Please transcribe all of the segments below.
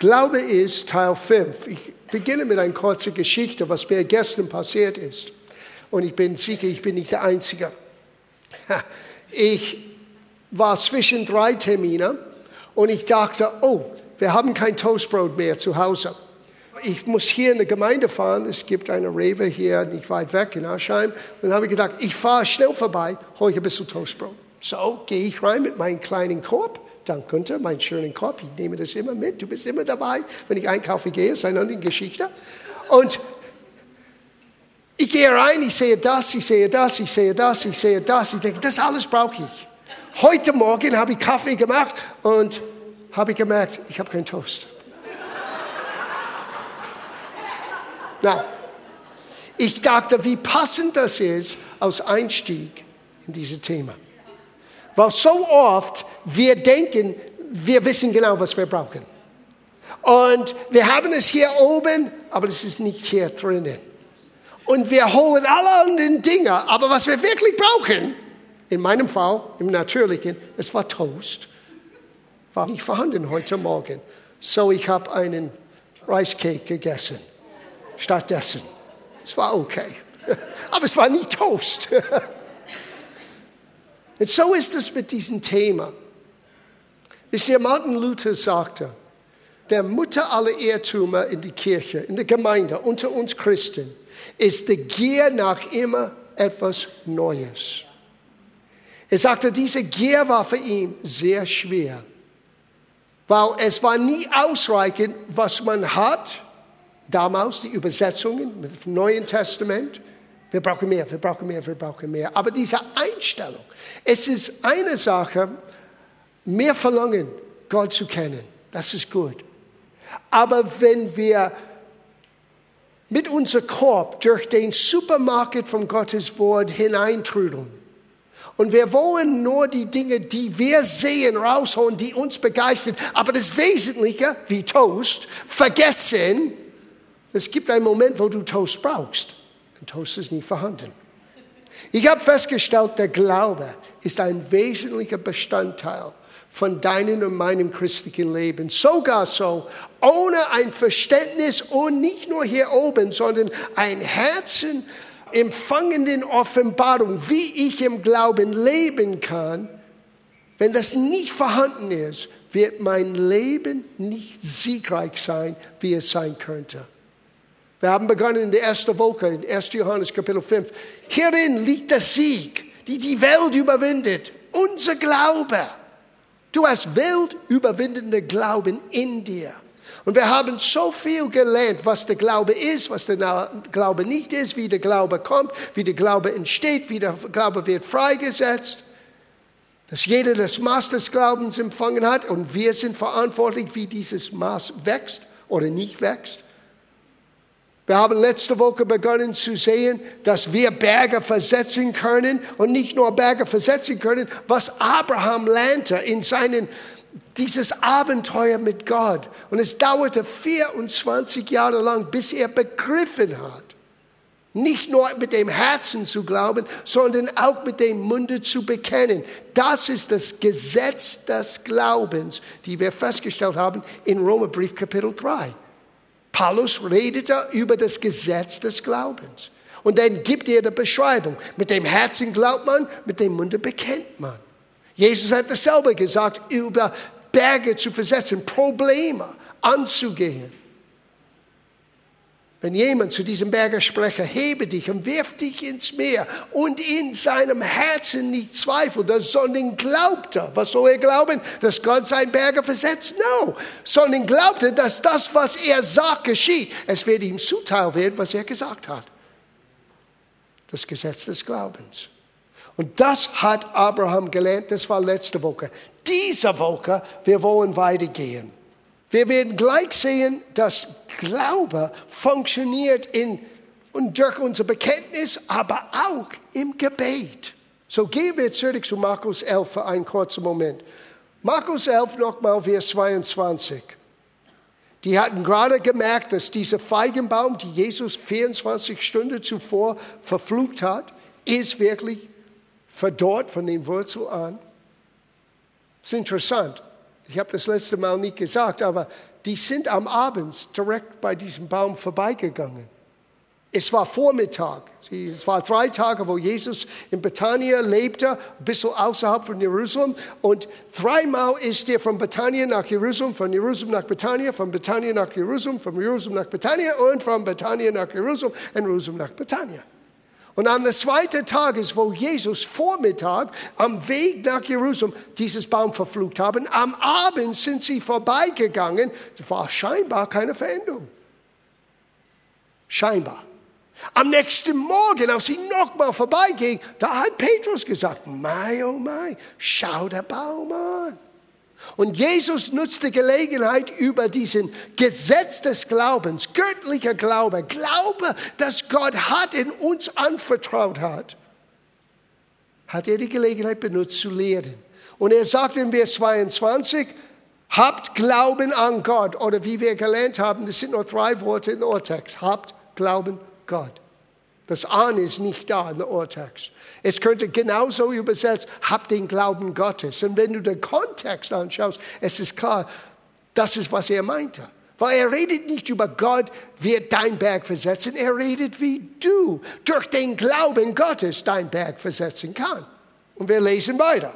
Glaube ist Teil 5. Ich beginne mit einer kurzen Geschichte, was mir gestern passiert ist. Und ich bin sicher, ich bin nicht der Einzige. Ich war zwischen drei Terminen und ich dachte, oh, wir haben kein Toastbrot mehr zu Hause. Ich muss hier in der Gemeinde fahren. Es gibt eine Rewe hier nicht weit weg in Aschheim. Und dann habe ich gedacht, ich fahre schnell vorbei, hole ich ein bisschen Toastbrot. So gehe ich rein mit meinem kleinen Korb. Dank Günther, meinen schönen Korb. Ich nehme das immer mit. Du bist immer dabei, wenn ich einkaufen gehe. Ist eine andere Geschichte. Und ich gehe rein, ich sehe das, ich sehe das, ich sehe das, ich sehe das. Ich denke, das alles brauche ich. Heute Morgen habe ich Kaffee gemacht und habe ich gemerkt, ich habe keinen Toast. Na, ich dachte, wie passend das ist als Einstieg in dieses Thema. Weil so oft wir denken, wir wissen genau, was wir brauchen. Und wir haben es hier oben, aber es ist nicht hier drinnen. Und wir holen alle anderen Dinge, aber was wir wirklich brauchen, in meinem Fall, im Natürlichen, es war Toast, war nicht vorhanden heute Morgen. So ich habe einen Reiscake gegessen stattdessen. Es war okay, aber es war nicht Toast. Und so ist es mit diesem Thema. Wisst ihr, Martin Luther sagte, der Mutter aller Irrtümer in der Kirche, in der Gemeinde, unter uns Christen, ist die Gier nach immer etwas Neues. Er sagte, diese Gier war für ihn sehr schwer, weil es war nie ausreichend, was man hat, damals die Übersetzungen mit dem Neuen Testament. Wir brauchen mehr, wir brauchen mehr, wir brauchen mehr. Aber diese Einstellung, es ist eine Sache, mehr verlangen, Gott zu kennen. Das ist gut. Aber wenn wir mit unserem Korb durch den Supermarkt von Gottes Wort hineintrudeln und wir wollen nur die Dinge, die wir sehen, rausholen, die uns begeistern, aber das Wesentliche, wie Toast, vergessen, es gibt einen Moment, wo du Toast brauchst. Und Toast ist nicht vorhanden. Ich habe festgestellt, der Glaube ist ein wesentlicher Bestandteil von deinem und meinem christlichen Leben. Sogar so, ohne ein Verständnis und nicht nur hier oben, sondern ein Herzen empfangenden Offenbarung, wie ich im Glauben leben kann. Wenn das nicht vorhanden ist, wird mein Leben nicht siegreich sein, wie es sein könnte. Wir haben begonnen in der ersten Woche, in 1. Johannes Kapitel 5. Hierin liegt der Sieg, die die Welt überwindet. Unser Glaube. Du hast weltüberwindende Glauben in dir. Und wir haben so viel gelernt, was der Glaube ist, was der Glaube nicht ist, wie der Glaube kommt, wie der Glaube entsteht, wie der Glaube wird freigesetzt. Dass jeder das Maß des Glaubens empfangen hat und wir sind verantwortlich, wie dieses Maß wächst oder nicht wächst. Wir haben letzte Woche begonnen zu sehen, dass wir Berge versetzen können und nicht nur Berge versetzen können, was Abraham lernte in seinen dieses Abenteuer mit Gott. Und es dauerte 24 Jahre lang, bis er begriffen hat, nicht nur mit dem Herzen zu glauben, sondern auch mit dem Munde zu bekennen. Das ist das Gesetz des Glaubens, die wir festgestellt haben in Römerbrief Kapitel 3. Paulus redete über das Gesetz des Glaubens. Und dann gibt er die Beschreibung. Mit dem Herzen glaubt man, mit dem Munde bekennt man. Jesus hat dasselbe gesagt, über Berge zu versetzen, Probleme anzugehen. Wenn jemand zu diesem Berger spreche, hebe dich und wirf dich ins Meer und in seinem Herzen nicht zweifelt, sondern glaubte. Was soll er glauben? Dass Gott sein Berger versetzt? No. Sondern glaubte, dass das, was er sagt, geschieht. Es wird ihm zuteil werden, was er gesagt hat. Das Gesetz des Glaubens. Und das hat Abraham gelernt, das war letzte Woche. Diese Woche, wir wollen weitergehen. Wir werden gleich sehen, dass Glaube funktioniert in, und durch unser Bekenntnis, aber auch im Gebet. So gehen wir zurück zu Markus 11 für einen kurzen Moment. Markus 11 nochmal, Vers 22. Die hatten gerade gemerkt, dass dieser Feigenbaum, die Jesus 24 Stunden zuvor verflucht hat, ist wirklich verdorrt von den Wurzeln an. Das ist interessant. Ich habe das letzte Mal nicht gesagt, aber die sind am Abend direkt bei diesem Baum vorbeigegangen. Es war Vormittag. Es war drei Tage, wo Jesus in Bethanien lebte, ein bisschen außerhalb von Jerusalem. Und dreimal ist er von Bethanien nach Jerusalem, von Jerusalem nach Bethanien, von Bethanien nach Jerusalem, von Jerusalem nach Bethanien und von Bethanien nach Jerusalem und Jerusalem nach Bethanien. Und am zweiten Tag ist, wo Jesus Vormittag am Weg nach Jerusalem dieses Baum verflucht haben. Am Abend sind sie vorbeigegangen. Es war scheinbar keine Veränderung. Scheinbar. Am nächsten Morgen, als sie nochmal vorbeiging, da hat Petrus gesagt, mein, oh mein, schau der Baum an. Und Jesus nutzt die Gelegenheit über diesen Gesetz des Glaubens, göttlicher Glaube, Glaube, dass Gott hat in uns anvertraut hat, hat er die Gelegenheit benutzt zu lehren. Und er sagt in Vers 22, habt Glauben an Gott. Oder wie wir gelernt haben, das sind nur drei Worte in der Urtext. Habt Glauben Gott. Das An ist nicht da in der Urtext. Es könnte genauso übersetzt, hab den Glauben Gottes. Und wenn du den Kontext anschaust, es ist klar, das ist, was er meinte. Weil er redet nicht über Gott wird dein Berg versetzen, er redet, wie du durch den Glauben Gottes dein Berg versetzen kann. Und wir lesen weiter.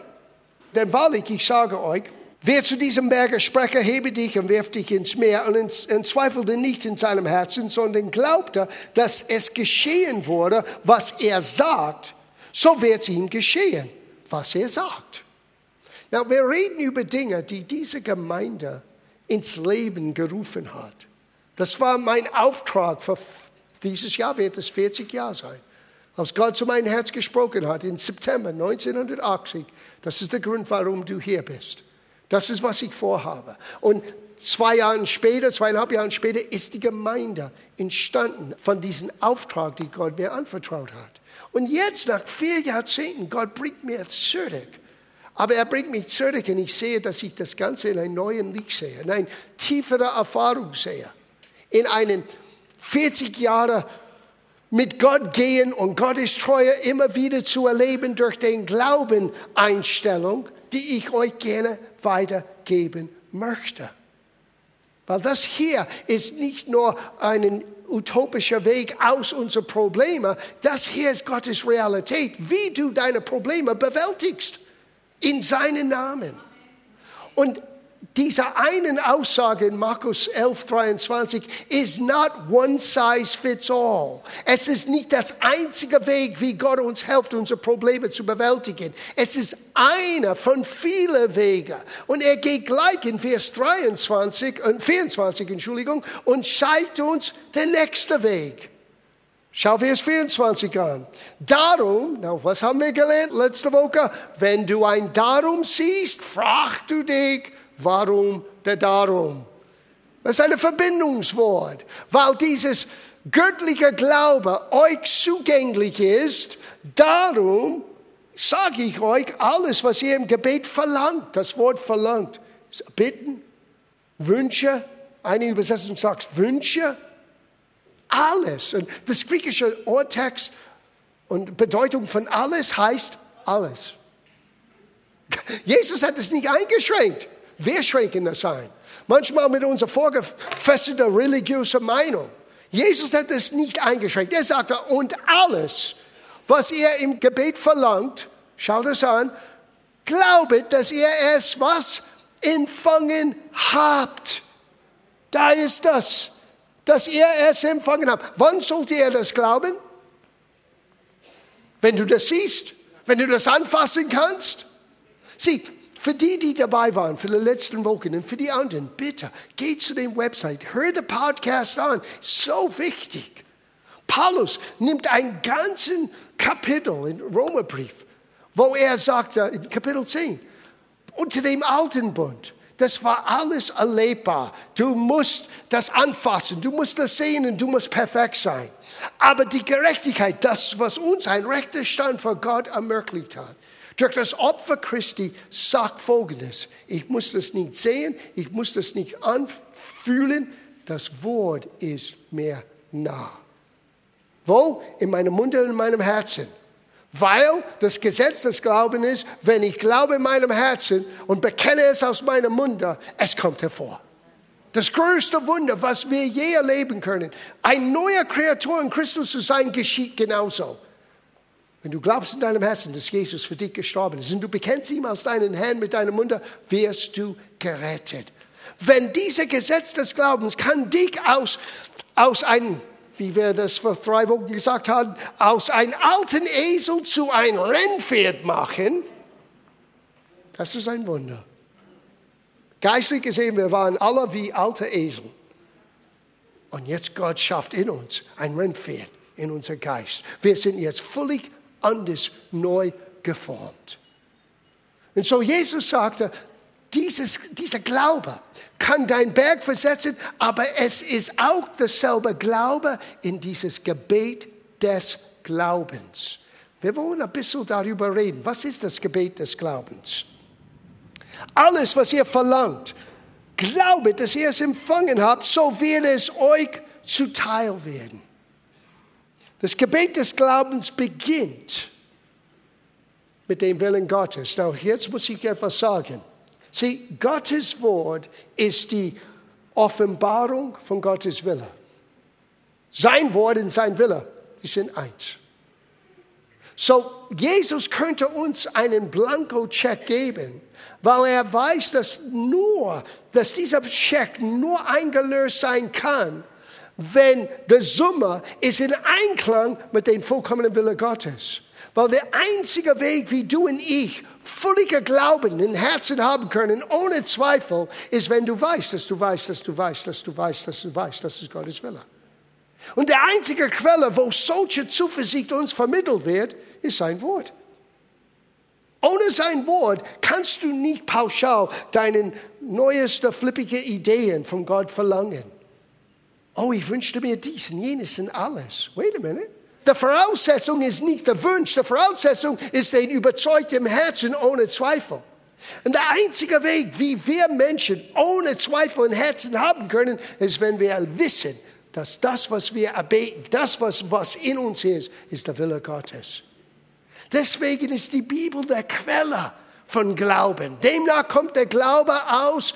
Denn wahrlich, ich sage euch, Wer zu diesem Berge spreche, hebe dich und wirf dich ins Meer und entzweifelte nicht in seinem Herzen, sondern glaubte, dass es geschehen wurde, was er sagt, so wird es ihm geschehen, was er sagt. Na, wir reden über Dinge, die diese Gemeinde ins Leben gerufen hat. Das war mein Auftrag für dieses Jahr, wird es 40 Jahre sein. Als Gott zu meinem Herz gesprochen hat, im September 1980, das ist der Grund, warum du hier bist. Das ist, was ich vorhabe. Und zwei Jahre später, zweieinhalb Jahre später, ist die Gemeinde entstanden von diesem Auftrag, den Gott mir anvertraut hat. Und jetzt, nach vier Jahrzehnten, Gott bringt mir zurück. Aber er bringt mich zurück und ich sehe, dass ich das Ganze in einem neuen Licht sehe, in einer tieferen Erfahrung sehe, in einen 40 Jahre mit Gott gehen und Gottes Treue immer wieder zu erleben durch den Glauben Einstellung, die ich euch gerne weitergeben möchte. Weil das hier ist nicht nur ein utopischer Weg aus unseren Problemen, das hier ist Gottes Realität, wie du deine Probleme bewältigst in seinen Namen. Und dieser einen Aussage in Markus 11, 23 ist not one size fits all. Es ist nicht das einzige Weg, wie Gott uns hilft, unsere Probleme zu bewältigen. Es ist einer von vielen Wegen. Und er geht gleich in Vers 23, äh, 24, Entschuldigung, und zeigt uns den nächsten Weg. Schau Vers 24 an. Darum, na, was haben wir gelernt letzte Woche? Wenn du ein Darum siehst, frag du dich, Warum der Darum? Das ist ein Verbindungswort, weil dieses göttliche Glaube euch zugänglich ist. Darum sage ich euch alles, was ihr im Gebet verlangt. Das Wort verlangt bitten, Wünsche. Eine Übersetzung sagt Wünsche. Alles. Und das griechische Urtext und Bedeutung von alles heißt alles. Jesus hat es nicht eingeschränkt. Wir schränken das ein. Manchmal mit unserer vorgefestigten religiösen Meinung. Jesus hat es nicht eingeschränkt. Er sagte, und alles, was ihr im Gebet verlangt, schaut es an, glaubet, dass ihr es was empfangen habt. Da ist das, dass ihr es empfangen habt. Wann sollt ihr das glauben? Wenn du das siehst, wenn du das anfassen kannst. Sieh, für die, die dabei waren, für die letzten Wochen und für die anderen, bitte, geht zu dem Website, hör den Podcast an, so wichtig. Paulus nimmt ein ganzen Kapitel im Romerbrief, wo er sagt, in Kapitel 10, unter dem alten Bund, das war alles erlebbar. Du musst das anfassen, du musst das sehen und du musst perfekt sein. Aber die Gerechtigkeit, das, was uns ein rechter Stand vor Gott ermöglicht hat, durch das Opfer Christi sagt Folgendes. Ich muss das nicht sehen, ich muss das nicht anfühlen. Das Wort ist mir nah. Wo? In meinem Mund und in meinem Herzen. Weil das Gesetz des Glaubens ist, wenn ich glaube in meinem Herzen und bekenne es aus meinem Munde, es kommt hervor. Das größte Wunder, was wir je erleben können. Ein neuer Kreatur in Christus zu sein, geschieht genauso. Wenn du glaubst in deinem Herzen, dass Jesus für dich gestorben ist und du bekennst ihm als deinen Herrn mit deinem Mund, wirst du gerettet. Wenn dieser Gesetz des Glaubens kann dich aus, aus einem, wie wir das vor drei Wochen gesagt haben, aus einem alten Esel zu einem Rennpferd machen, das ist ein Wunder. Geistlich gesehen, wir waren alle wie alte Esel. Und jetzt Gott schafft in uns ein Rennpferd in unser Geist. Wir sind jetzt völlig anders neu geformt. Und so Jesus sagte, dieses, dieser Glaube kann dein Berg versetzen, aber es ist auch dasselbe Glaube in dieses Gebet des Glaubens. Wir wollen ein bisschen darüber reden. Was ist das Gebet des Glaubens? Alles, was ihr verlangt, glaube, dass ihr es empfangen habt, so wird es euch zuteil werden. Das Gebet des Glaubens beginnt mit dem Willen Gottes. Now, jetzt muss ich etwas sagen. Sieh, Gottes Wort ist die Offenbarung von Gottes Wille. Sein Wort und sein Wille, die sind eins. So, Jesus könnte uns einen Blanko-Check geben, weil er weiß, dass nur, dass dieser Check nur eingelöst sein kann, wenn der Summe ist in Einklang mit dem vollkommenen Wille Gottes. Weil der einzige Weg, wie du und ich völliger Glauben im Herzen haben können, ohne Zweifel, ist, wenn du weißt, dass du weißt, dass du weißt, dass du weißt, dass du weißt, dass es Gottes Wille. Und der einzige Quelle, wo solche Zuversicht uns vermittelt wird, ist sein Wort. Ohne sein Wort kannst du nicht pauschal deine neueste flippige Ideen von Gott verlangen. Oh, ich wünschte mir dies und jenes und alles. Wait a minute. Die Voraussetzung ist nicht der Wunsch, die Voraussetzung ist ein überzeugtem Herzen ohne Zweifel. Und der einzige Weg, wie wir Menschen ohne Zweifel im Herzen haben können, ist, wenn wir wissen, dass das, was wir erbeten, das, was, was in uns ist, ist der Wille Gottes. Deswegen ist die Bibel der Quelle von Glauben. Demnach kommt der Glaube aus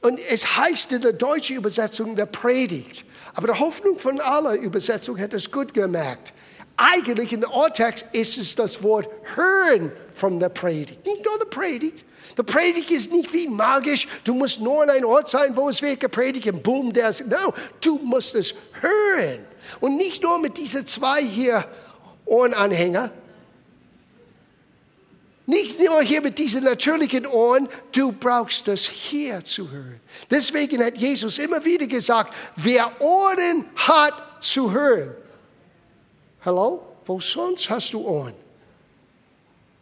und es heißt in der deutschen Übersetzung der Predigt. Aber die Hoffnung von aller Übersetzung hat es gut gemerkt. Eigentlich in der Urtext ist es das Wort hören von der Predigt. Nicht nur der Predigt. Der Predigt ist nicht wie magisch. Du musst nur an einem Ort sein, wo es wird gepredigt und boom, der ist. No, du musst es hören. Und nicht nur mit diesen zwei hier Ohrenanhänger, nicht nur hier mit diesen natürlichen Ohren, du brauchst das hier zu hören. Deswegen hat Jesus immer wieder gesagt, wer Ohren hat zu hören. Hallo? Wo sonst hast du Ohren?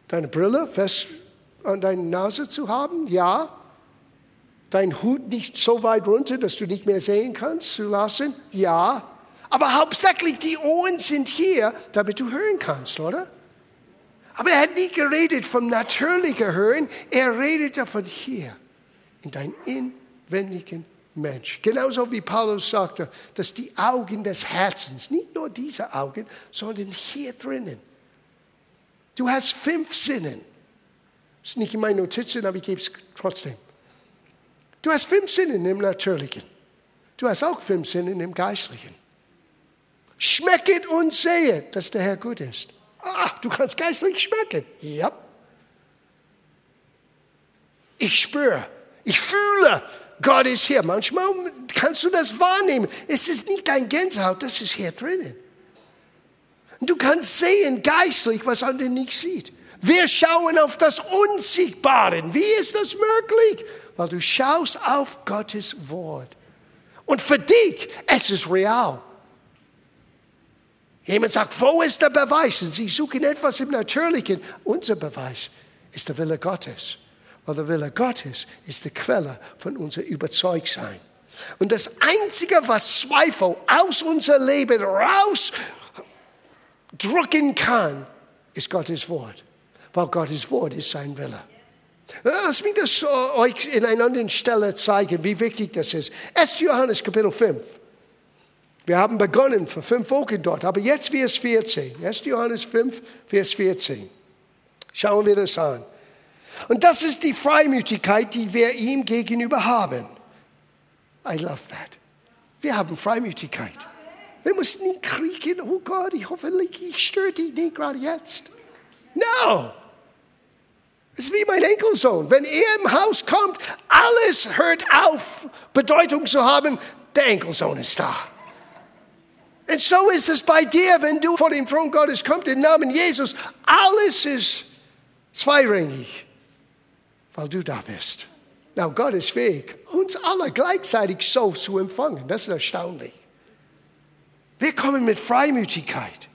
Deine Brille fest an deiner Nase zu haben? Ja. Dein Hut nicht so weit runter, dass du nicht mehr sehen kannst, zu lassen? Ja. Aber hauptsächlich die Ohren sind hier, damit du hören kannst, oder? Aber er hat nie geredet vom natürlichen Hören, er redete von hier, in deinem inwendigen Mensch. Genauso wie Paulus sagte, dass die Augen des Herzens, nicht nur diese Augen, sondern hier drinnen. Du hast fünf Sinnen. Das ist nicht in meinen Notizen, aber ich gebe es trotzdem. Du hast fünf Sinnen im Natürlichen. Du hast auch fünf Sinnen im Geistlichen. Schmecket und sehet, dass der Herr gut ist. Ah, du kannst geistlich schmecken. Ja. Ich spüre, ich fühle, Gott ist hier. Manchmal kannst du das wahrnehmen. Es ist nicht dein Gänsehaut, das ist hier drinnen. Du kannst sehen geistlich, was andere nicht sieht. Wir schauen auf das Unsichtbare. Wie ist das möglich? Weil du schaust auf Gottes Wort. Und für dich, es ist real. Jemand sagt, wo ist der Beweis? Und sie suchen etwas im Natürlichen. Unser Beweis ist der Wille Gottes. Weil der Wille Gottes ist die Quelle von unser Überzeugtsein. Und das Einzige, was Zweifel aus unser Leben rausdrücken kann, ist Gottes Wort. Weil Gottes Wort ist sein Wille. Lass mich das euch in einer anderen Stelle zeigen, wie wichtig das ist. 1. Johannes Kapitel 5. Wir haben begonnen vor fünf Wochen dort, aber jetzt Vers 14. 1. Johannes 5, Vers 14. Schauen wir das an. Und das ist die Freimütigkeit, die wir ihm gegenüber haben. I love that. Wir haben Freimütigkeit. Wir müssen nicht kriegen, oh Gott, ich hoffe, ich störe dich nicht gerade jetzt. No! Es ist wie mein Enkelsohn. Wenn er im Haus kommt, alles hört auf, Bedeutung zu haben. Der Enkelsohn ist da. Und so ist es bei dir, wenn du vor dem Thron Gottes kommst, im Namen Jesus. Alles ist zweirangig, weil du da bist. Na, Gott ist fähig, uns alle gleichzeitig so zu empfangen. Das ist erstaunlich. Wir kommen mit Freimütigkeit.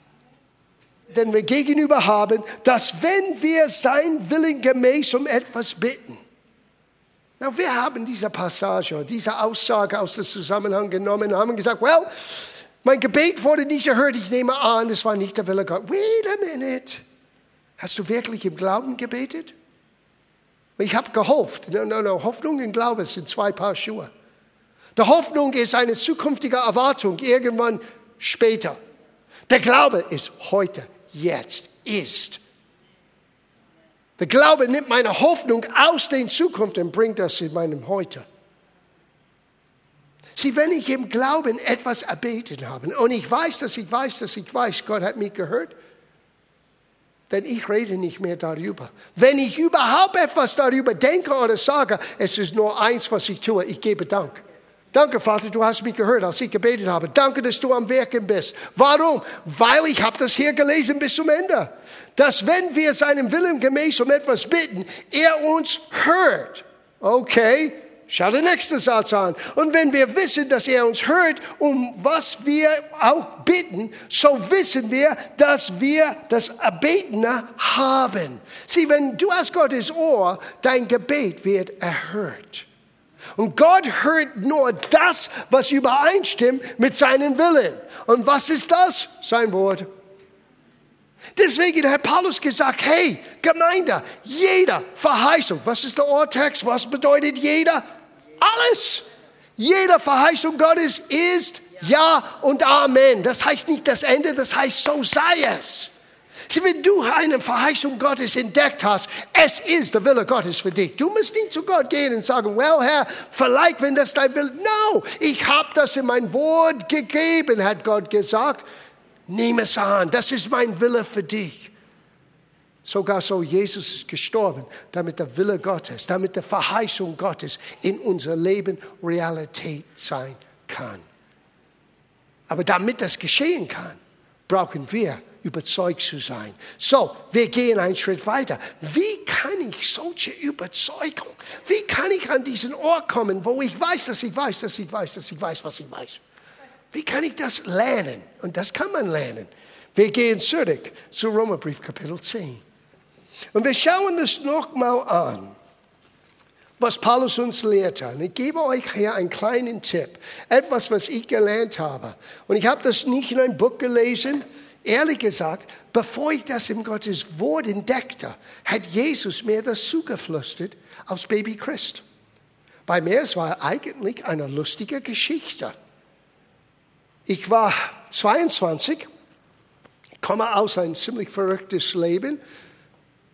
Denn wir gegenüber haben, dass wenn wir sein Willen gemäß um etwas bitten, na, wir haben diese Passage, diese Aussage aus dem Zusammenhang genommen und haben gesagt, well, mein Gebet wurde nicht erhört, ich nehme an, es war nicht der Wille Gottes. Wait a minute. Hast du wirklich im Glauben gebetet? Ich habe gehofft. No, no, no. Hoffnung und Glaube sind zwei Paar Schuhe. Die Hoffnung ist eine zukünftige Erwartung, irgendwann später. Der Glaube ist heute, jetzt, ist. Der Glaube nimmt meine Hoffnung aus der Zukunft und bringt das in meinem Heute. Sieh, wenn ich im Glauben etwas erbeten habe und ich weiß, dass ich weiß, dass ich weiß, Gott hat mich gehört, denn ich rede nicht mehr darüber. Wenn ich überhaupt etwas darüber denke oder sage, es ist nur eins, was ich tue, ich gebe Dank. Danke, Vater, du hast mich gehört, als ich gebetet habe. Danke, dass du am Werken bist. Warum? Weil ich habe das hier gelesen bis zum Ende. Dass wenn wir seinem Willen gemäß um etwas bitten, er uns hört. Okay, Schau den nächsten Satz an. Und wenn wir wissen, dass er uns hört, um was wir auch bitten, so wissen wir, dass wir das Erbetene haben. Sieh, wenn du hast Gottes Ohr, dein Gebet wird erhört. Und Gott hört nur das, was übereinstimmt mit seinem Willen. Und was ist das? Sein Wort. Deswegen hat Paulus gesagt, hey, Gemeinde, jeder Verheißung, was ist der Ohrtext, was bedeutet jeder? Alles. Jede Verheißung Gottes ist Ja und Amen. Das heißt nicht das Ende, das heißt, so sei es. Sieh, wenn du eine Verheißung Gottes entdeckt hast, es ist der Wille Gottes für dich. Du musst nicht zu Gott gehen und sagen, well, Herr, vielleicht, wenn das dein Wille, no, ich habe das in mein Wort gegeben, hat Gott gesagt. Nimm es an, das ist mein Wille für dich. Sogar so, Jesus ist gestorben, damit der Wille Gottes, damit die Verheißung Gottes in unser Leben Realität sein kann. Aber damit das geschehen kann, brauchen wir überzeugt zu sein. So, wir gehen einen Schritt weiter. Wie kann ich solche Überzeugung, wie kann ich an diesen Ort kommen, wo ich weiß, dass ich weiß, dass ich weiß, dass ich weiß, was ich weiß? Wie kann ich das lernen? Und das kann man lernen. Wir gehen zurück zu Römerbrief Kapitel 10. Und wir schauen das nochmal an, was Paulus uns lehrt. Und ich gebe euch hier einen kleinen Tipp, etwas, was ich gelernt habe. Und ich habe das nicht in einem Buch gelesen. Ehrlich gesagt, bevor ich das im Gottes Wort entdeckte, hat Jesus mir das zugeflüstert als Baby Christ. Bei mir es war eigentlich eine lustige Geschichte. Ich war 22, komme aus ein ziemlich verrücktes Leben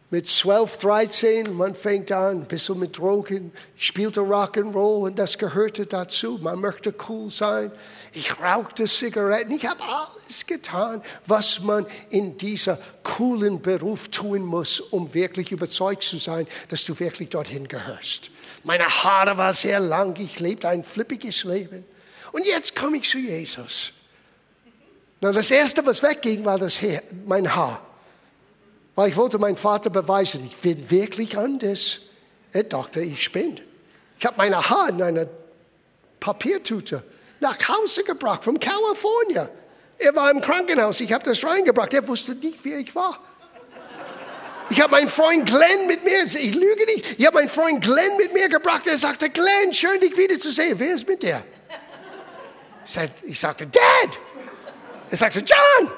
mit 12, 13, man fängt an, ein bisschen mit Drogen, spielte Rock'n'Roll und das gehörte dazu. Man möchte cool sein. Ich rauchte Zigaretten. Ich habe alles getan, was man in dieser coolen Beruf tun muss, um wirklich überzeugt zu sein, dass du wirklich dorthin gehörst. Meine Haare waren sehr lang, ich lebte ein flippiges Leben. Und jetzt komme ich zu Jesus. Na, das Erste, was wegging, war das Haar, mein Haar. Weil ich wollte meinem Vater beweisen, ich bin wirklich anders. Er dachte, ich spinne. Ich habe meine Haare in einer Papiertüte nach Hause gebracht, von Kalifornien. Er war im Krankenhaus, ich habe das reingebracht. Er wusste nicht, wer ich war. Ich habe meinen Freund Glenn mit mir, ich lüge nicht, ich habe meinen Freund Glenn mit mir gebracht. Er sagte, Glenn, schön dich wiederzusehen. Wer ist mit dir? Ich sagte, Dad. Er sagte, John.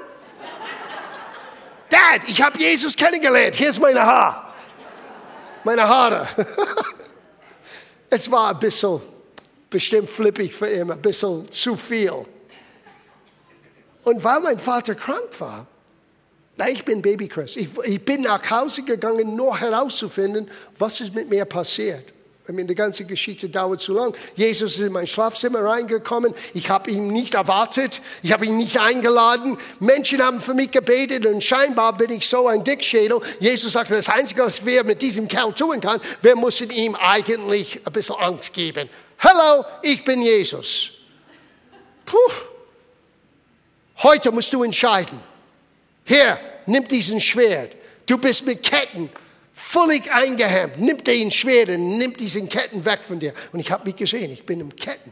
Dad, ich habe Jesus kennengelernt. Hier ist meine Haar. Meine Haare. es war ein bisschen, bestimmt flippig für ihn, ein bisschen zu viel. Und weil mein Vater krank war, ich bin Baby Chris. Ich, ich bin nach Hause gegangen, nur herauszufinden, was ist mit mir passiert. I mean, die ganze Geschichte dauert zu lang. Jesus ist in mein Schlafzimmer reingekommen. Ich habe ihn nicht erwartet. Ich habe ihn nicht eingeladen. Menschen haben für mich gebetet und scheinbar bin ich so ein Dickschädel. Jesus sagte, das Einzige, was wir mit diesem Kerl tun kann, wir müssen ihm eigentlich ein bisschen Angst geben. Hallo, ich bin Jesus. Puh. Heute musst du entscheiden. Hier, nimm diesen Schwert. Du bist mit Ketten völlig eingehemmt. Nimm den Schwert und nimm diesen Ketten weg von dir. Und ich habe mich gesehen, ich bin im Ketten.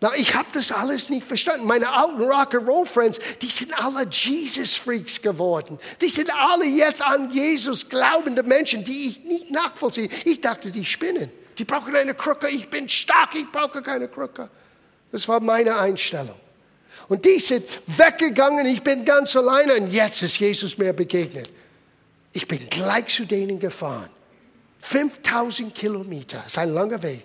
Na, ich habe das alles nicht verstanden. Meine alten Rock'n'Roll-Friends, die sind alle Jesus-Freaks geworden. Die sind alle jetzt an Jesus glaubende Menschen, die ich nicht nachvollziehe. Ich dachte, die spinnen. Die brauchen eine Krücke. Ich bin stark, ich brauche keine Krücke. Das war meine Einstellung. Und die sind weggegangen, ich bin ganz alleine und jetzt ist Jesus mir begegnet. Ich bin gleich zu denen gefahren. 5000 Kilometer, ist ein langer Weg.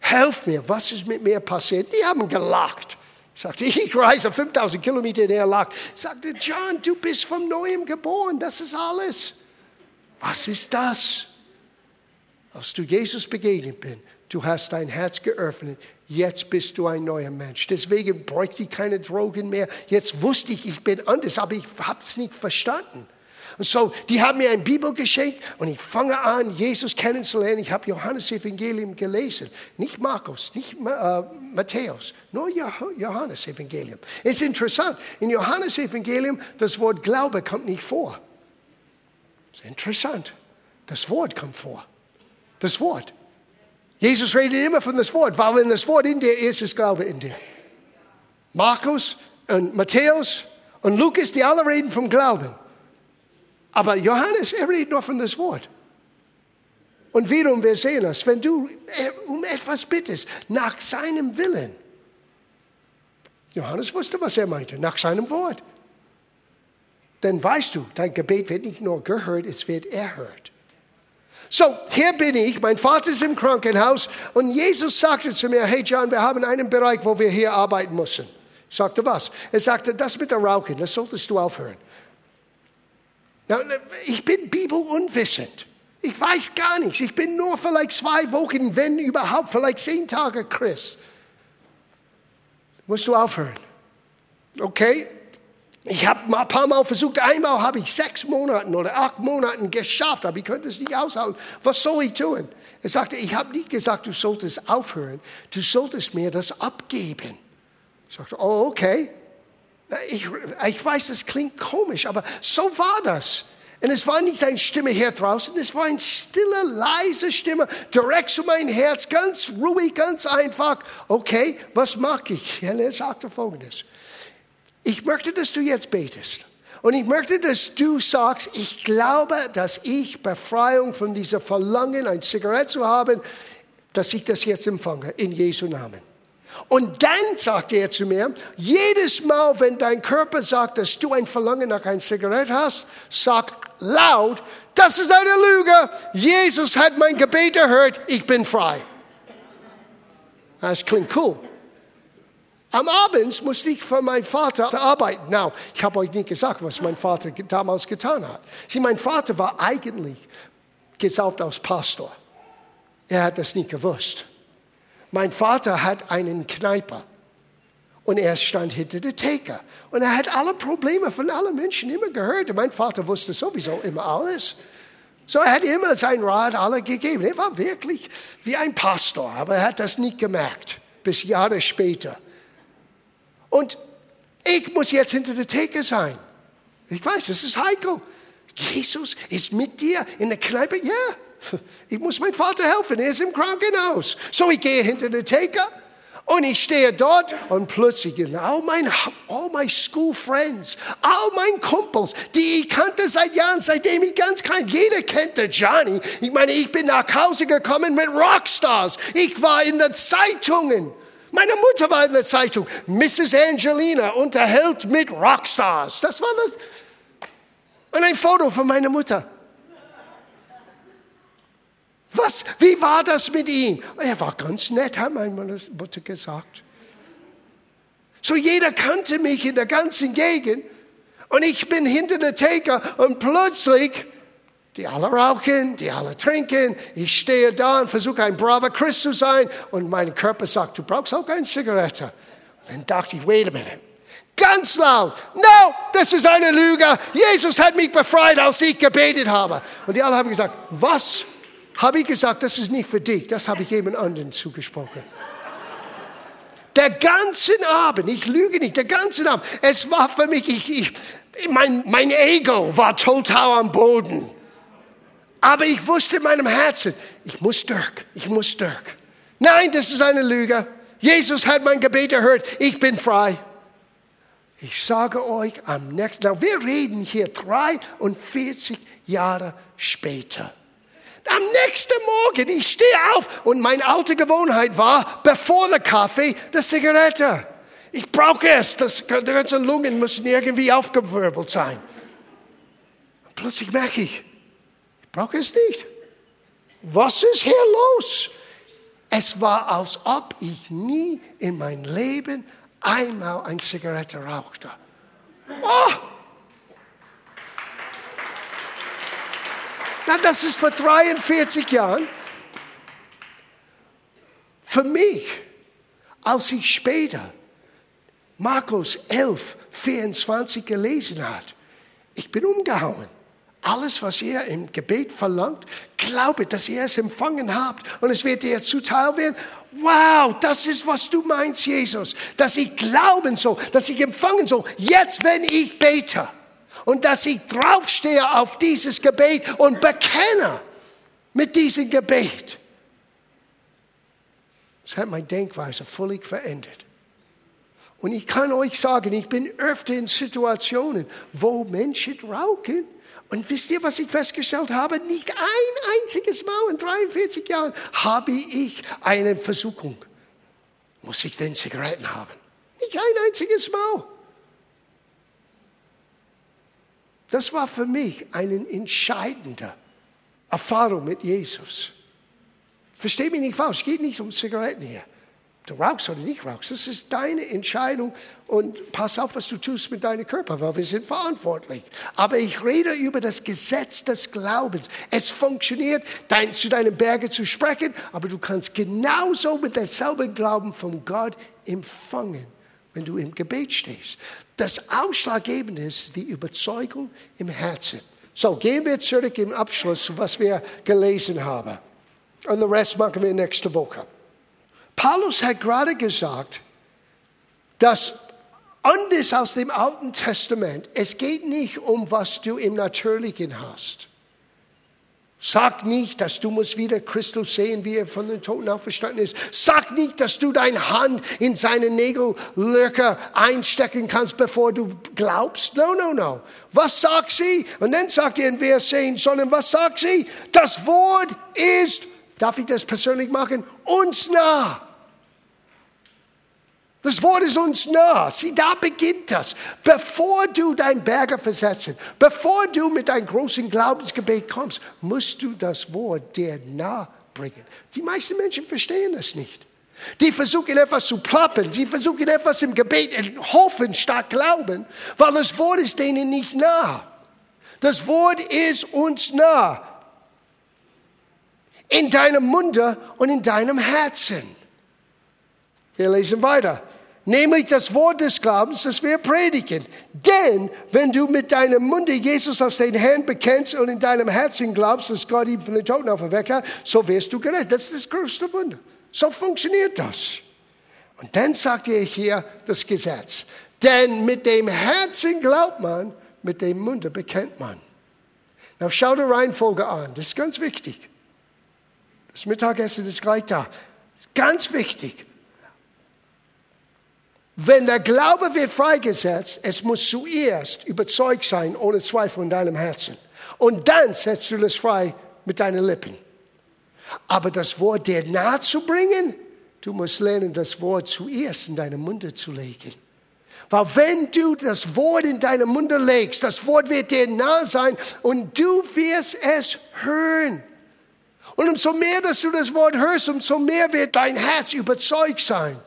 Helf mir, was ist mit mir passiert? Die haben gelacht. Sagte, ich reise 5000 Kilometer, der lacht. Sagte, John, du bist von neuem geboren, das ist alles. Was ist das? Als du Jesus begegnet bist, du hast dein Herz geöffnet, jetzt bist du ein neuer Mensch. Deswegen bräuchte ich keine Drogen mehr. Jetzt wusste ich, ich bin anders, aber ich habe es nicht verstanden. Und so, die haben mir ein Bibel geschenkt und ich fange an, Jesus kennenzulernen. Ich habe Johannes Evangelium gelesen. Nicht Markus, nicht äh, Matthäus, nur Johannes Evangelium. Es ist interessant, in Johannes Evangelium, das Wort Glaube kommt nicht vor. Das ist interessant. Das Wort kommt vor. Das Wort. Jesus redet immer von das Wort, weil wenn das Wort in dir ist, ist Glaube in dir. Markus und Matthäus und Lukas, die alle reden vom Glauben. Aber Johannes, er redet nur von das Wort. Und wiederum, wir sehen das, wenn du um etwas bittest, nach seinem Willen. Johannes wusste, was er meinte, nach seinem Wort. Dann weißt du, dein Gebet wird nicht nur gehört, es wird erhört. So, hier bin ich, mein Vater ist im Krankenhaus und Jesus sagte zu mir, hey John, wir haben einen Bereich, wo wir hier arbeiten müssen. Ich sagte, was? Er sagte, das mit der Rauchen, das solltest du aufhören. Ich bin bibelunwissend. Ich weiß gar nichts. Ich bin nur vielleicht zwei Wochen, wenn überhaupt, vielleicht zehn Tage Christ. Musst du aufhören. Okay? Ich habe ein paar Mal versucht, einmal habe ich sechs Monate oder acht Monate geschafft, aber ich könnte es nicht aushalten. Was soll ich tun? Er sagte, ich habe nicht gesagt, du solltest aufhören, du solltest mir das abgeben. Ich sagte, oh, okay. Ich, ich weiß, das klingt komisch, aber so war das. Und es war nicht eine Stimme hier draußen, es war eine stille, leise Stimme, direkt zu meinem Herz, ganz ruhig, ganz einfach. Okay, was mache ich? Und er sagte folgendes. Ich möchte, dass du jetzt betest. Und ich möchte, dass du sagst, ich glaube, dass ich Befreiung von dieser Verlangen, ein Zigarette zu haben, dass ich das jetzt empfange, in Jesu Namen. Und dann sagte er zu mir, jedes Mal, wenn dein Körper sagt, dass du ein Verlangen nach einer Zigarette hast, sag laut, das ist eine Lüge. Jesus hat mein Gebet erhört, ich bin frei. Das klingt cool. Am Abend musste ich für meinen Vater arbeiten. Now, ich habe euch nicht gesagt, was mein Vater damals getan hat. Sieh, mein Vater war eigentlich gesalbt als Pastor. Er hat das nicht gewusst. Mein Vater hat einen Kneiper und er stand hinter der Theke und er hat alle Probleme von allen Menschen immer gehört. Mein Vater wusste sowieso immer alles. So er hat immer sein Rat alle gegeben. Er war wirklich wie ein Pastor, aber er hat das nicht gemerkt bis Jahre später. Und ich muss jetzt hinter der Theke sein. Ich weiß, das ist heikel. Jesus ist mit dir in der Kneipe. Ja, ich muss meinem Vater helfen, er ist im Krankenhaus. So ich gehe hinter der Theke und ich stehe dort und plötzlich all meine, all my school friends, all meine Kumpels, die ich kannte seit Jahren, seitdem ich ganz klein, jeder kannte Johnny. Ich meine, ich bin nach Hause gekommen mit Rockstars. Ich war in den Zeitungen. Meine Mutter war in der Zeitung. Mrs. Angelina unterhält mit Rockstars. Das war das. Und ein Foto von meiner Mutter. Was? Wie war das mit ihm? Er war ganz nett, hat meine Mutter gesagt. So jeder kannte mich in der ganzen Gegend und ich bin hinter der Theke und plötzlich Die alle rauchen, die alle trinken. Ich stehe da und versuche ein braver Christ zu sein. Und mein Körper sagt, du brauchst auch keine Zigarette. Und dann dachte ich, wait a minute. Ganz laut, no, das ist eine Lüge. Jesus hat mich befreit, als ich gebetet habe. Und die alle haben gesagt, was? Habe ich gesagt, das ist nicht für dich. Das habe ich jemand anderen zugesprochen. Der ganze Abend, ich lüge nicht, der ganze Abend, es war für mich, ich, ich, mein, mein Ego war total am Boden. Aber ich wusste in meinem Herzen, ich muss Dirk, ich muss Dirk. Nein, das ist eine Lüge. Jesus hat mein Gebet erhört, ich bin frei. Ich sage euch am nächsten Tag, wir reden hier 43 Jahre später. Am nächsten Morgen, ich stehe auf und meine alte Gewohnheit war, bevor der Kaffee, die Zigarette. Ich brauche es, das, die ganzen Lungen müssen irgendwie aufgewirbelt sein. Und plötzlich merke ich, ich brauche es nicht. Was ist hier los? Es war, als ob ich nie in mein Leben einmal eine Zigarette rauchte. Oh! Na, das ist vor 43 Jahren. Für mich, als ich später Markus 11, 24 gelesen hat, ich bin umgehauen. Alles, was ihr im Gebet verlangt, glaube, dass ihr es empfangen habt und es wird dir zuteil werden. Wow, das ist, was du meinst, Jesus. Dass ich glauben soll, dass ich empfangen soll, jetzt, wenn ich bete und dass ich draufstehe auf dieses Gebet und bekenne mit diesem Gebet. Das hat meine Denkweise völlig verändert. Und ich kann euch sagen, ich bin öfter in Situationen, wo Menschen rauchen. Und wisst ihr, was ich festgestellt habe? Nicht ein einziges Mal in 43 Jahren habe ich eine Versuchung. Muss ich denn Zigaretten haben? Nicht ein einziges Mal. Das war für mich eine entscheidende Erfahrung mit Jesus. Versteh mich nicht falsch, es geht nicht um Zigaretten hier. Du rauchst oder nicht rauchst, das ist deine Entscheidung und pass auf, was du tust mit deinem Körper, weil wir sind verantwortlich. Aber ich rede über das Gesetz des Glaubens. Es funktioniert, dein, zu deinen Bergen zu sprechen, aber du kannst genauso mit derselben Glauben von Gott empfangen, wenn du im Gebet stehst. Das Ausschlaggebende ist die Überzeugung im Herzen. So, gehen wir zurück im Abschluss, was wir gelesen haben. Und den Rest machen wir nächste Woche. Paulus hat gerade gesagt, dass anders aus dem Alten Testament, es geht nicht um, was du im Natürlichen hast. Sag nicht, dass du musst wieder Christus sehen, wie er von den Toten auferstanden ist. Sag nicht, dass du deine Hand in seine Nägellöcher einstecken kannst, bevor du glaubst. No, no, no. Was sagt sie? Und dann sagt er in Vers 10, sondern was sagt sie? Das Wort ist, darf ich das persönlich machen, uns nah. Das Wort ist uns nah. Sieh, da beginnt das. Bevor du dein Berger versetzen, bevor du mit deinem großen Glaubensgebet kommst, musst du das Wort dir nah bringen. Die meisten Menschen verstehen das nicht. Die versuchen etwas zu plappern, sie versuchen etwas im Gebet hoffen statt glauben, weil das Wort ist denen nicht nah. Das Wort ist uns nah. In deinem Munde und in deinem Herzen. Wir lesen weiter nämlich das Wort des Glaubens, das wir predigen. Denn wenn du mit deinem Munde Jesus als den Herrn bekennst und in deinem Herzen glaubst, dass Gott ihn von den Toten auferweckt hat, so wirst du gerecht. Das ist das größte Wunder. So funktioniert das. Und dann sagt er hier das Gesetz. Denn mit dem Herzen glaubt man, mit dem Munde bekennt man. Na, schau die Reihenfolge an. Das ist ganz wichtig. Das Mittagessen ist gleich da. Ganz wichtig. Wenn der Glaube wird freigesetzt, es muss zuerst überzeugt sein, ohne Zweifel in deinem Herzen. Und dann setzt du das frei mit deinen Lippen. Aber das Wort dir nahe zu bringen, du musst lernen, das Wort zuerst in deinen Munde zu legen. Weil wenn du das Wort in deinen Munde legst, das Wort wird dir nah sein und du wirst es hören. Und umso mehr, dass du das Wort hörst, umso mehr wird dein Herz überzeugt sein.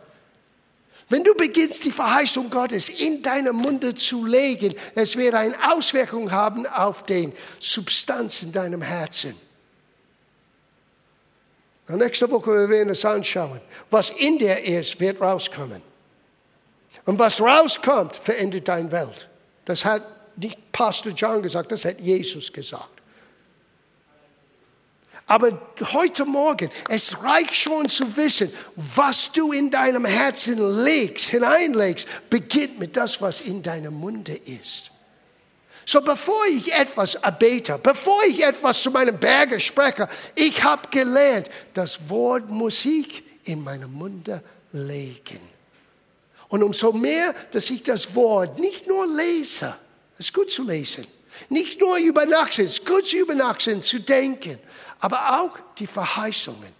Wenn du beginnst, die Verheißung Gottes in deinem Munde zu legen, es wird eine Auswirkung haben auf den Substanz in deinem Herzen. Und nächste Woche werden wir uns anschauen. Was in dir ist, wird rauskommen. Und was rauskommt, verändert deine Welt. Das hat nicht Pastor John gesagt, das hat Jesus gesagt. Aber heute Morgen, es reicht schon zu wissen, was du in deinem Herzen legst, hineinlegst, beginnt mit das, was in deinem Munde ist. So bevor ich etwas erbete, bevor ich etwas zu meinem Berge spreche, ich habe gelernt, das Wort Musik in meinem Munde legen. Und umso mehr, dass ich das Wort nicht nur lese, es ist gut zu lesen, nicht nur über Nacht, es ist gut zu über Nacht zu denken, aber auch die Verheißungen.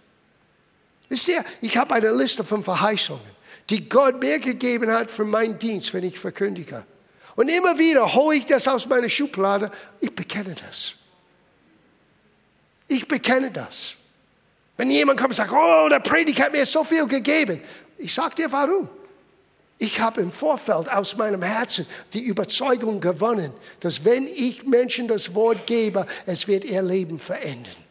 Wisst ihr, ich habe eine Liste von Verheißungen, die Gott mir gegeben hat für meinen Dienst, wenn ich verkündige. Und immer wieder hole ich das aus meiner Schublade. Ich bekenne das. Ich bekenne das. Wenn jemand kommt und sagt, oh, der Prediger hat mir so viel gegeben. Ich sage dir warum. Ich habe im Vorfeld aus meinem Herzen die Überzeugung gewonnen, dass wenn ich Menschen das Wort gebe, es wird ihr Leben verändern.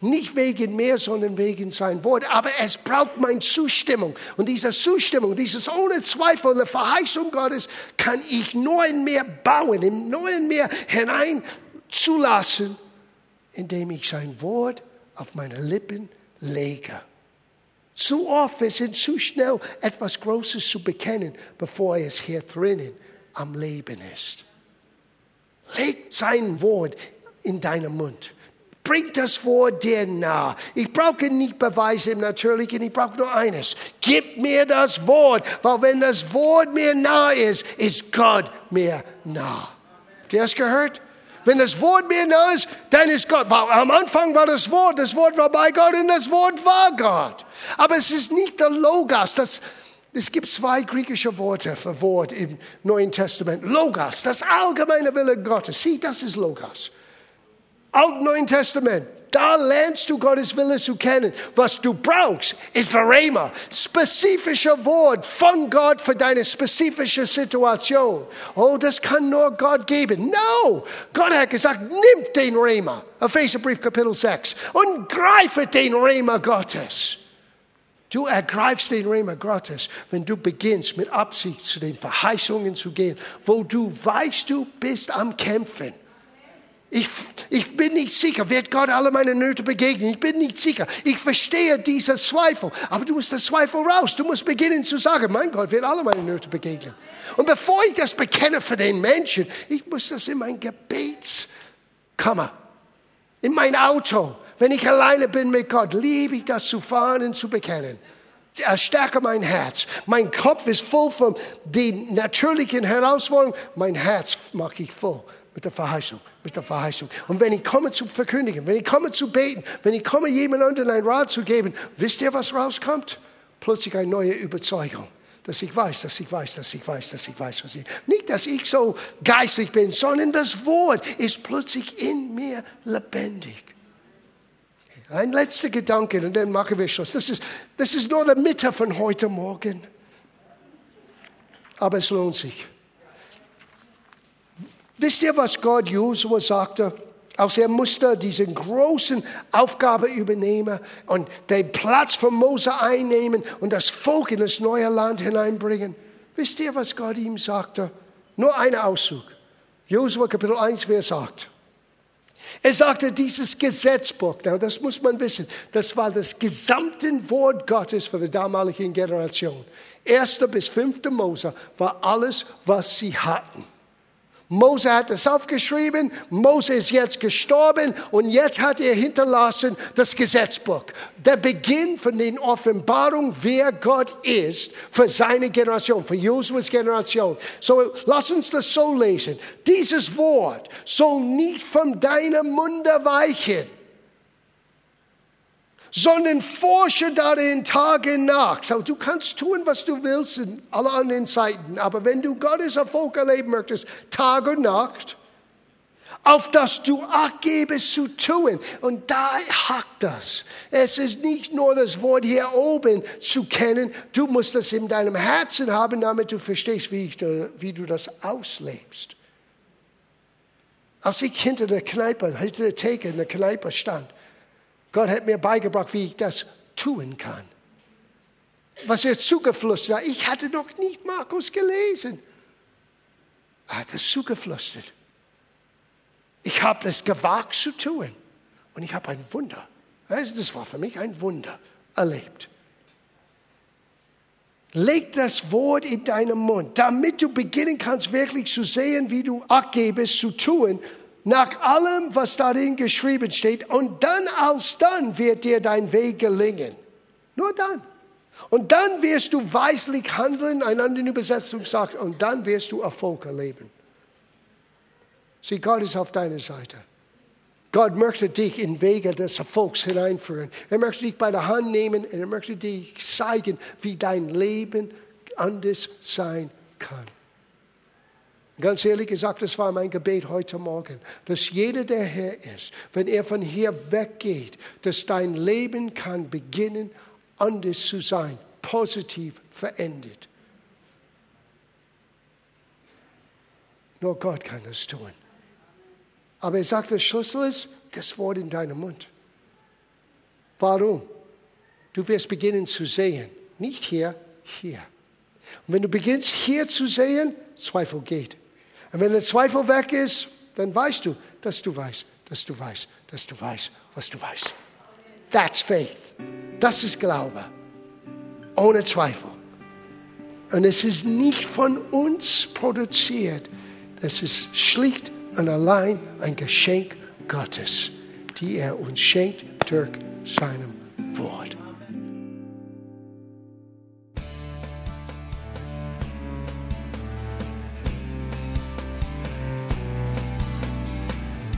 Nicht wegen mir, sondern wegen sein Wort. Aber es braucht meine Zustimmung. Und diese Zustimmung, dieses ohne Zweifel eine Verheißung Gottes, kann ich nur in mir bauen, im neuen mir hinein zulassen, indem ich sein Wort auf meine Lippen lege. Zu oft, wir sind zu schnell, etwas Großes zu bekennen, bevor es hier drinnen am Leben ist. Leg sein Wort in deinen Mund bring das Wort dir nah. Ich brauche nicht Beweise im Natürlichen, ich brauche nur eines. Gib mir das Wort, weil wenn das Wort mir nah ist, ist Gott mir nah. Habt ihr das gehört? Wenn das Wort mir nah ist, dann ist Gott. Am Anfang war das Wort, das Wort war bei Gott und das Wort war Gott. Aber es ist nicht der Logos, das, es gibt zwei griechische Worte für Wort im Neuen Testament. Logos, das allgemeine Wille Gottes. Sieh, das ist Logos. Alten Neuen Testament. Da lernst du Gottes Wille zu kennen. Was du brauchst, ist der Rema. Spezifische Wort von Gott für deine spezifische Situation. Oh, das kann nur Gott geben. No! Gott hat gesagt, nimm den Rema. Epheserbrief Kapitel 6. Und greife den Rema Gottes. Du ergreifst den Rema Gottes, wenn du beginnst mit Absicht zu den Verheißungen zu gehen, wo du weißt, du bist am Kämpfen. Ich, ich bin nicht sicher, wird Gott alle meine Nöte begegnen? Ich bin nicht sicher. Ich verstehe diese Zweifel. Aber du musst das Zweifel raus. Du musst beginnen zu sagen, mein Gott wird alle meine Nöte begegnen. Und bevor ich das bekenne für den Menschen, ich muss das in mein Gebetskammer, in mein Auto, wenn ich alleine bin mit Gott, liebe ich das zu fahren und zu bekennen. Stärke mein Herz. Mein Kopf ist voll von den natürlichen Herausforderungen. Mein Herz mache ich voll mit der Verheißung, mit der Verheißung. Und wenn ich komme zu verkündigen, wenn ich komme zu beten, wenn ich komme, jemand anderen einen Rat zu geben, wisst ihr, was rauskommt? Plötzlich eine neue Überzeugung. Dass ich weiß, dass ich weiß, dass ich weiß, dass ich weiß, was ich. Nicht, dass ich so geistlich bin, sondern das Wort ist plötzlich in mir lebendig. Ein letzter Gedanke und dann machen wir Schluss. Das ist, das ist nur der Mitte von heute Morgen. Aber es lohnt sich. Wisst ihr, was Gott Josua sagte? Als er musste diese großen Aufgabe übernehmen und den Platz von Mose einnehmen und das Volk in das neue Land hineinbringen. Wisst ihr, was Gott ihm sagte? Nur ein Auszug. Josua Kapitel 1, wer sagt? Er sagte, dieses Gesetzbuch, das muss man wissen, das war das gesamte Wort Gottes für die damalige Generation. Erster bis fünfter Mose war alles, was sie hatten. Mose hat es aufgeschrieben, Mose ist jetzt gestorben und jetzt hat er hinterlassen das Gesetzbuch. Der Beginn von den Offenbarungen, wer Gott ist für seine Generation, für Josuas Generation. So, lass uns das so lesen. Dieses Wort soll nicht von deinem Munde weichen sondern forsche darin Tage nach. So, du kannst tun, was du willst in alle anderen Zeiten, aber wenn du Gottes Erfolg erleben möchtest, Tag und Nacht, auf das du Acht gebest zu tun. Und da hakt das. Es ist nicht nur das Wort hier oben zu kennen, du musst das in deinem Herzen haben, damit du verstehst, wie, ich, wie du das auslebst. Als ich hinter der Kneipe, hinter der Theke in der Kneipe stand, Gott hat mir beigebracht, wie ich das tun kann. Was er zugeflüstert hat, ich hatte noch nicht Markus gelesen. Er hat es zugeflüstert. Ich habe es gewagt zu tun. Und ich habe ein Wunder. Also das war für mich ein Wunder erlebt. Leg das Wort in deinen Mund, damit du beginnen kannst, wirklich zu sehen, wie du abgebest, zu tun, nach allem, was darin geschrieben steht. Und dann, als dann, wird dir dein Weg gelingen. Nur dann. Und dann wirst du weislich handeln, eine andere Übersetzung sagt, und dann wirst du Erfolg erleben. Sieh, Gott ist auf deiner Seite. Gott möchte dich in Wege des Erfolgs hineinführen. Er möchte dich bei der Hand nehmen und er möchte dich zeigen, wie dein Leben anders sein kann. Ganz ehrlich gesagt, das war mein Gebet heute Morgen, dass jeder, der hier ist, wenn er von hier weggeht, dass dein Leben kann beginnen, anders zu sein, positiv verändert. Nur Gott kann das tun. Aber er sagt, der Schlüssel ist das Wort in deinem Mund. Warum? Du wirst beginnen zu sehen. Nicht hier, hier. Und wenn du beginnst hier zu sehen, Zweifel geht. Und wenn der Zweifel weg ist, dann weißt du, dass du weißt, dass du weißt, dass du weißt, was du weißt. That's faith. Das ist Glaube. Ohne Zweifel. Und es ist nicht von uns produziert. Das ist schlicht und allein ein Geschenk Gottes, die er uns schenkt durch seinem Wort.